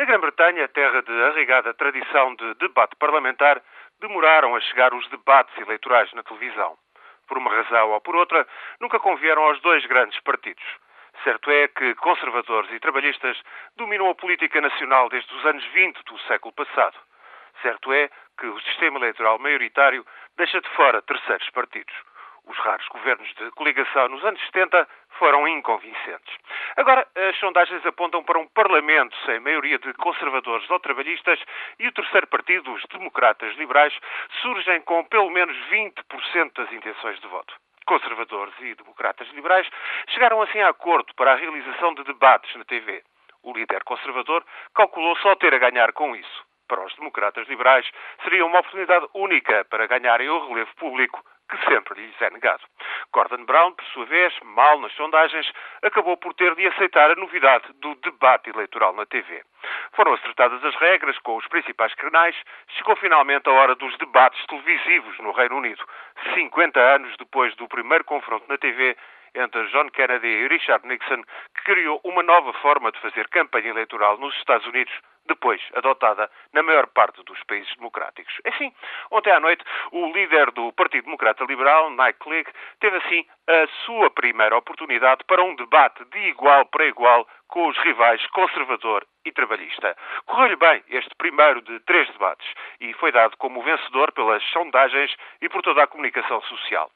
Na Grã-Bretanha, terra de arraigada tradição de debate parlamentar, demoraram a chegar os debates eleitorais na televisão. Por uma razão ou por outra, nunca convieram aos dois grandes partidos. Certo é que conservadores e trabalhistas dominam a política nacional desde os anos 20 do século passado. Certo é que o sistema eleitoral maioritário deixa de fora terceiros partidos. Os raros governos de coligação nos anos 70 foram inconvincentes. Agora, as sondagens apontam para um Parlamento sem maioria de conservadores ou trabalhistas e o terceiro partido, os democratas liberais, surgem com pelo menos 20% das intenções de voto. Conservadores e democratas liberais chegaram assim a acordo para a realização de debates na TV. O líder conservador calculou só ter a ganhar com isso. Para os democratas liberais, seria uma oportunidade única para ganharem o relevo público que sempre lhes é negado. Gordon Brown, por sua vez, mal nas sondagens, acabou por ter de aceitar a novidade do debate eleitoral na TV. Foram acertadas as regras com os principais canais, chegou finalmente a hora dos debates televisivos no Reino Unido, 50 anos depois do primeiro confronto na TV entre John Kennedy e Richard Nixon, que criou uma nova forma de fazer campanha eleitoral nos Estados Unidos, depois adotada na maior parte dos países democráticos. Assim, ontem à noite, o líder do Partido Democrata Liberal, Mike Clegg, teve assim a sua primeira oportunidade para um debate de igual para igual com os rivais conservador e trabalhista. Correu-lhe bem este primeiro de três debates e foi dado como vencedor pelas sondagens e por toda a comunicação social.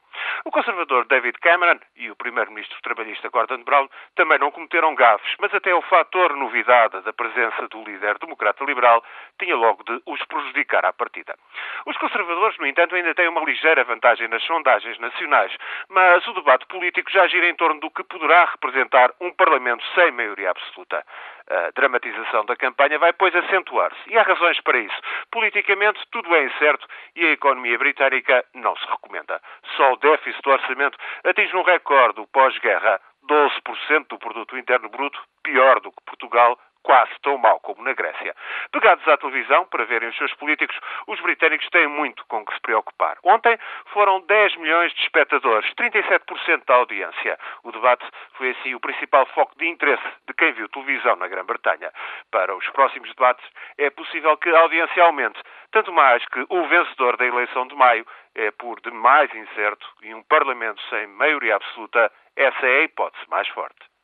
O conservador David Cameron e o primeiro-ministro trabalhista Gordon Brown também não cometeram gafes, mas até o fator novidade da presença do líder democrata liberal tinha logo de os prejudicar à partida. Os conservadores, no entanto, ainda têm uma ligeira vantagem nas sondagens nacionais, mas o debate político já gira em torno do que poderá representar um Parlamento sem maioria absoluta. A dramatização da campanha vai, pois, acentuar-se. E há razões para isso. Politicamente, tudo é incerto e a economia britânica não se recomenda. Déficit do orçamento atinge um recorde pós-guerra, 12% do produto interno bruto, pior do que Portugal, quase tão mal como na Grécia. Pegados à televisão para verem os seus políticos, os britânicos têm muito com que se preocupar. Ontem foram 10 milhões de espectadores, 37% da audiência. O debate foi assim o principal foco de interesse de quem viu televisão na Grã-Bretanha. Para os próximos debates é possível que a audiência aumente, tanto mais que o vencedor da eleição de maio é por demais incerto e um Parlamento sem maioria absoluta, essa é a hipótese mais forte.